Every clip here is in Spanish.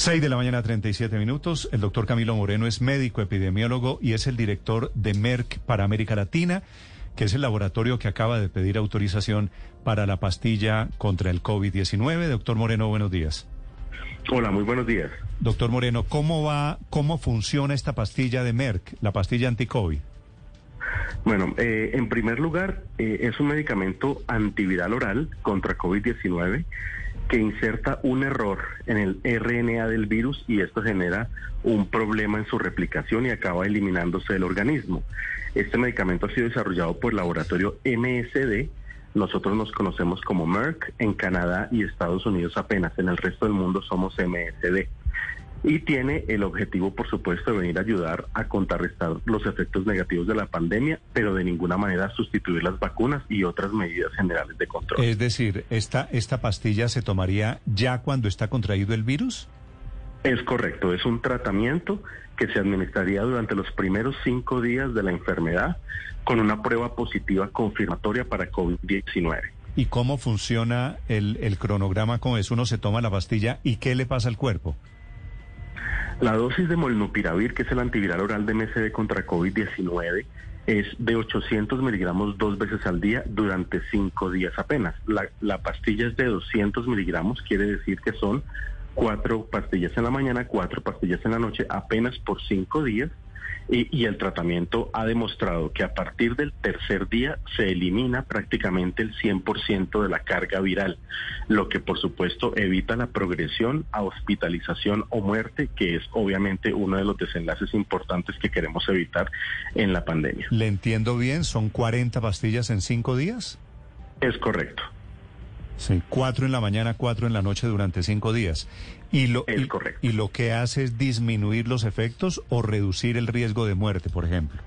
6 de la mañana, 37 minutos. El doctor Camilo Moreno es médico epidemiólogo y es el director de Merck para América Latina, que es el laboratorio que acaba de pedir autorización para la pastilla contra el COVID-19. Doctor Moreno, buenos días. Hola, muy buenos días. Doctor Moreno, ¿cómo va, cómo funciona esta pastilla de Merck, la pastilla anti-COVID? Bueno, eh, en primer lugar, eh, es un medicamento antiviral oral contra COVID-19 que inserta un error en el RNA del virus y esto genera un problema en su replicación y acaba eliminándose del organismo. Este medicamento ha sido desarrollado por el laboratorio MSD. Nosotros nos conocemos como Merck en Canadá y Estados Unidos apenas. En el resto del mundo somos MSD y tiene el objetivo, por supuesto, de venir a ayudar a contrarrestar los efectos negativos de la pandemia, pero de ninguna manera sustituir las vacunas y otras medidas generales de control. Es decir, ¿esta, esta pastilla se tomaría ya cuando está contraído el virus? Es correcto, es un tratamiento que se administraría durante los primeros cinco días de la enfermedad con una prueba positiva confirmatoria para COVID-19. ¿Y cómo funciona el, el cronograma con eso? Uno se toma la pastilla y ¿qué le pasa al cuerpo? La dosis de molnupiravir, que es el antiviral oral de MSD contra COVID-19, es de 800 miligramos dos veces al día durante cinco días apenas. La, la, pastilla es de 200 miligramos, quiere decir que son cuatro pastillas en la mañana, cuatro pastillas en la noche, apenas por cinco días. Y, y, el tratamiento ha demostrado que a partir del tercer día se elimina prácticamente el 100% de la carga viral, lo que por supuesto evita la progresión a hospitalización o muerte, que es obviamente uno de los desenlaces importantes que queremos evitar en la pandemia. ¿Le entiendo bien? ¿Son 40 pastillas en cinco días? Es correcto. Sí, cuatro en la mañana, cuatro en la noche durante cinco días. Y lo, es y, correcto. ¿Y lo que hace es disminuir los efectos o reducir el riesgo de muerte, por ejemplo?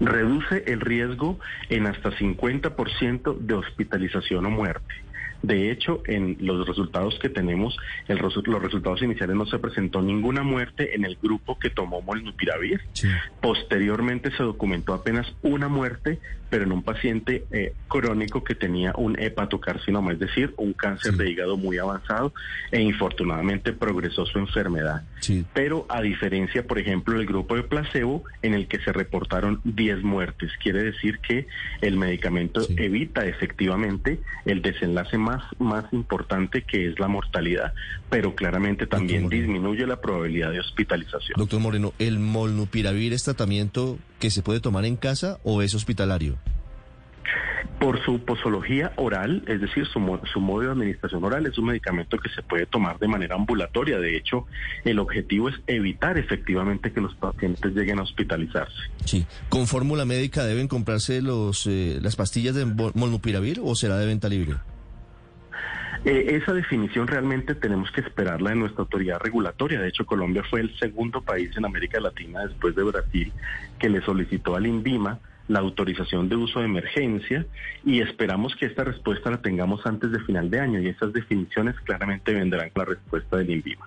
Reduce el riesgo en hasta 50% de hospitalización o muerte. De hecho, en los resultados que tenemos, el, los resultados iniciales no se presentó ninguna muerte en el grupo que tomó molnupiravir. Sí. Posteriormente se documentó apenas una muerte, pero en un paciente eh, crónico que tenía un hepatocarcinoma, es decir, un cáncer sí. de hígado muy avanzado e infortunadamente progresó su enfermedad. Sí. Pero a diferencia, por ejemplo, del grupo de placebo, en el que se reportaron 10 muertes, quiere decir que el medicamento evita efectivamente el desenlace más más, más importante que es la mortalidad, pero claramente también disminuye la probabilidad de hospitalización. Doctor Moreno, ¿el molnupiravir es tratamiento que se puede tomar en casa o es hospitalario? Por su posología oral, es decir, su, su, modo de administración oral, es un medicamento que se puede tomar de manera ambulatoria. De hecho, el objetivo es evitar efectivamente que los pacientes lleguen a hospitalizarse. Sí. ¿Con fórmula médica deben comprarse los, eh, las pastillas de molnupiravir o será de venta libre? Eh, esa definición realmente tenemos que esperarla de nuestra autoridad regulatoria. De hecho, Colombia fue el segundo país en América Latina después de Brasil que le solicitó al INVIMA la autorización de uso de emergencia y esperamos que esta respuesta la tengamos antes de final de año y esas definiciones claramente vendrán con la respuesta del INVIMA.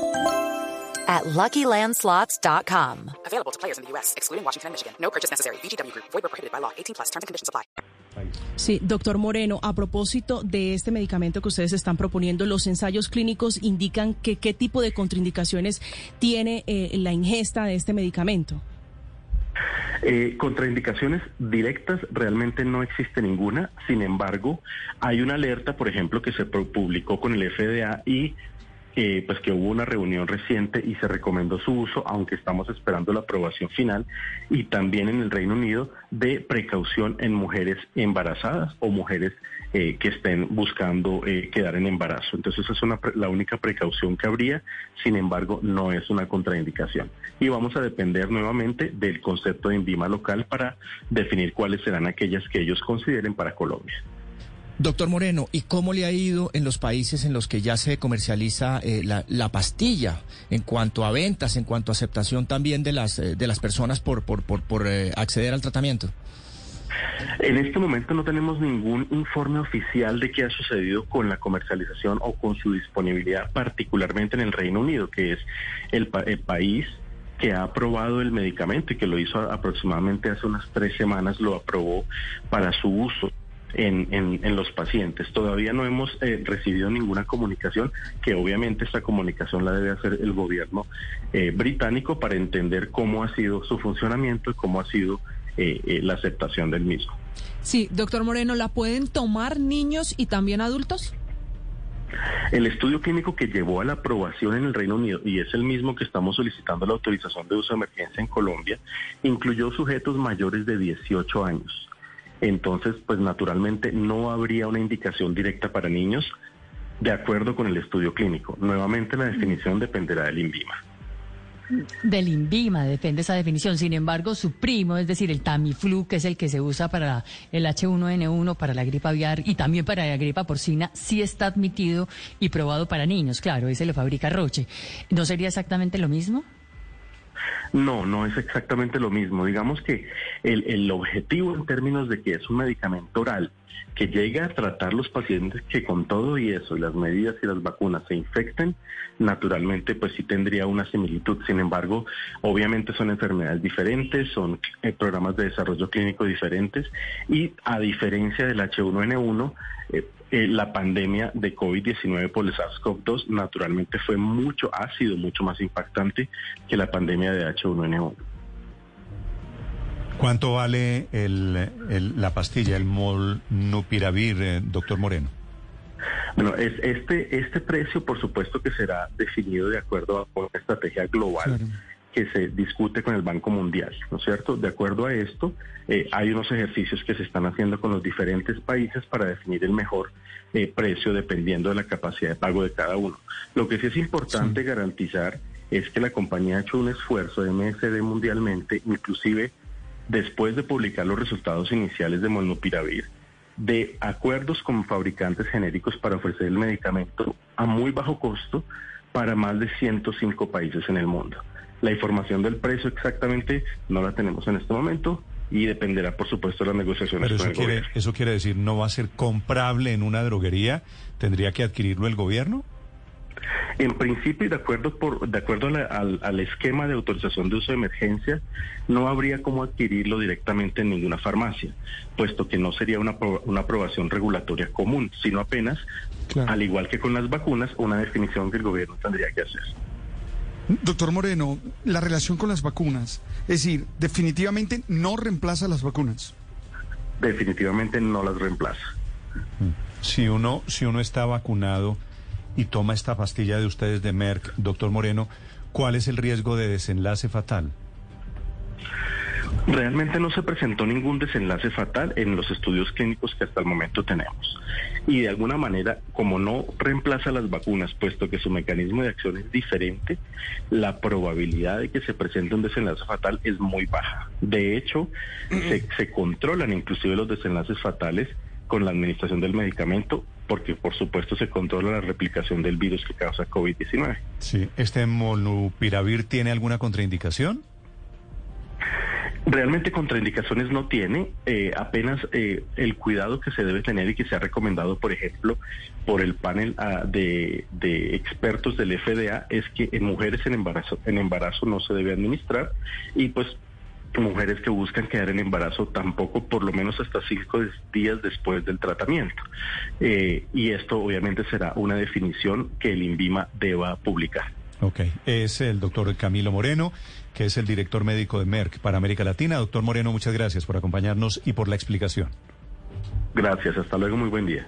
at LuckyLandSlots.com. Available to players in the U.S., excluding Washington and Michigan. No purchase necessary. VGW Group. Void prohibited by law. 18 plus. Terms and conditions apply. Sí, doctor Moreno, a propósito de este medicamento que ustedes están proponiendo, los ensayos clínicos indican que qué tipo de contraindicaciones tiene eh, la ingesta de este medicamento. Eh, contraindicaciones directas realmente no existe ninguna, sin embargo, hay una alerta, por ejemplo, que se publicó con el FDA y eh, pues que hubo una reunión reciente y se recomendó su uso, aunque estamos esperando la aprobación final, y también en el Reino Unido de precaución en mujeres embarazadas o mujeres eh, que estén buscando eh, quedar en embarazo. Entonces esa es una, la única precaución que habría, sin embargo no es una contraindicación. Y vamos a depender nuevamente del concepto de INVIMA local para definir cuáles serán aquellas que ellos consideren para Colombia. Doctor Moreno, ¿y cómo le ha ido en los países en los que ya se comercializa eh, la, la, pastilla en cuanto a ventas, en cuanto a aceptación también de las, eh, de las personas por, por, por, por eh, acceder al tratamiento? En este momento no tenemos ningún informe oficial de qué ha sucedido con la comercialización o con su disponibilidad, particularmente en el Reino Unido, que es el, pa el país que ha aprobado el medicamento y que lo hizo aproximadamente hace unas tres semanas, lo aprobó para su uso en, en, en, los pacientes. Todavía no hemos eh, recibido ninguna comunicación, que obviamente esta comunicación la debe hacer el gobierno eh, británico para entender cómo ha sido su funcionamiento y cómo ha sido eh, eh, la aceptación del mismo. Sí, doctor Moreno, ¿la pueden tomar niños y también adultos? El estudio clínico que llevó a la aprobación en el Reino Unido, y es el mismo que estamos solicitando la autorización de uso de emergencia en Colombia, incluyó sujetos mayores de 18 años entonces pues naturalmente no habría una indicación directa para niños de acuerdo con el estudio clínico. Nuevamente la definición dependerá del INVIMA. Del INVIMA depende esa definición. Sin embargo, su primo, es decir, el Tamiflu, que es el que se usa para el H1N1, para la gripe aviar y también para la gripe porcina, sí está admitido y probado para niños. Claro, ese lo fabrica Roche. ¿No sería exactamente lo mismo? No, no es exactamente lo mismo. Digamos que el, el, objetivo en términos de que es un medicamento oral que llega a tratar los pacientes que con todo y eso, las medidas y las vacunas se infecten, naturalmente pues sí tendría una similitud. Sin embargo, obviamente son enfermedades diferentes, son eh, programas de desarrollo clínico diferentes y a diferencia del H1N1, eh, eh, la pandemia de COVID-19 por el SARS-CoV-2 naturalmente fue mucho, ha sido mucho más impactante que la pandemia de H1N1. ¿Cuánto vale el, el, la pastilla, el molnupiravir, eh, doctor Moreno? Bueno, es, este, este precio, por supuesto, que será definido de acuerdo a una estrategia global. Claro que se discute con el Banco Mundial, ¿no es cierto? De acuerdo a esto, eh, hay unos ejercicios que se están haciendo con los diferentes países para definir el mejor eh, precio dependiendo de la capacidad de pago de cada uno. Lo que sí es importante sí. garantizar es que la compañía ha hecho un esfuerzo de MSD mundialmente, inclusive después de publicar los resultados iniciales de Molnupiravir, de acuerdos con fabricantes genéricos para ofrecer el medicamento a muy bajo costo para más de 105 países en el mundo. La información del precio exactamente no la tenemos en este momento y dependerá, por supuesto, de las negociaciones. Pero eso, con el quiere, gobierno. eso quiere decir, ¿no va a ser comprable en una droguería? ¿Tendría que adquirirlo el gobierno? En principio, y de acuerdo, por, de acuerdo la, al, al, esquema de autorización de uso de emergencia, no habría cómo adquirirlo directamente en ninguna farmacia, puesto que no sería una, una aprobación regulatoria común, sino apenas, claro. al igual que con las vacunas, una definición que el gobierno tendría que hacer. Doctor Moreno, la relación con las vacunas, es decir, definitivamente no reemplaza las vacunas. Definitivamente no las reemplaza. Si uno, si uno está vacunado y toma esta pastilla de ustedes de Merck, doctor Moreno, ¿cuál es el riesgo de desenlace fatal? Realmente no se presentó ningún desenlace fatal en los estudios clínicos que hasta el momento tenemos. Y de alguna manera, como no reemplaza las vacunas, puesto que su mecanismo de acción es diferente, la probabilidad de que se presente un desenlace fatal es muy baja. De hecho, se, controlan inclusive los desenlaces fatales con la administración del medicamento, porque por supuesto se controla la replicación del virus que causa COVID-19. Sí, ¿este molnupiravir tiene alguna contraindicación? Realmente contraindicaciones no tiene, eh, apenas eh, el cuidado que se debe tener y que se ha recomendado, por ejemplo, por el panel uh, de, de, expertos del FDA es que en mujeres en embarazo, en embarazo no se debe administrar y pues mujeres que buscan quedar en embarazo tampoco por lo menos hasta cinco días después del tratamiento. Eh, y esto obviamente será una definición que el INVIMA deba publicar. Ok, es el doctor Camilo Moreno, que es el director médico de Merck para América Latina. Doctor Moreno, muchas gracias por acompañarnos y por la explicación. Gracias, hasta luego, muy buen día.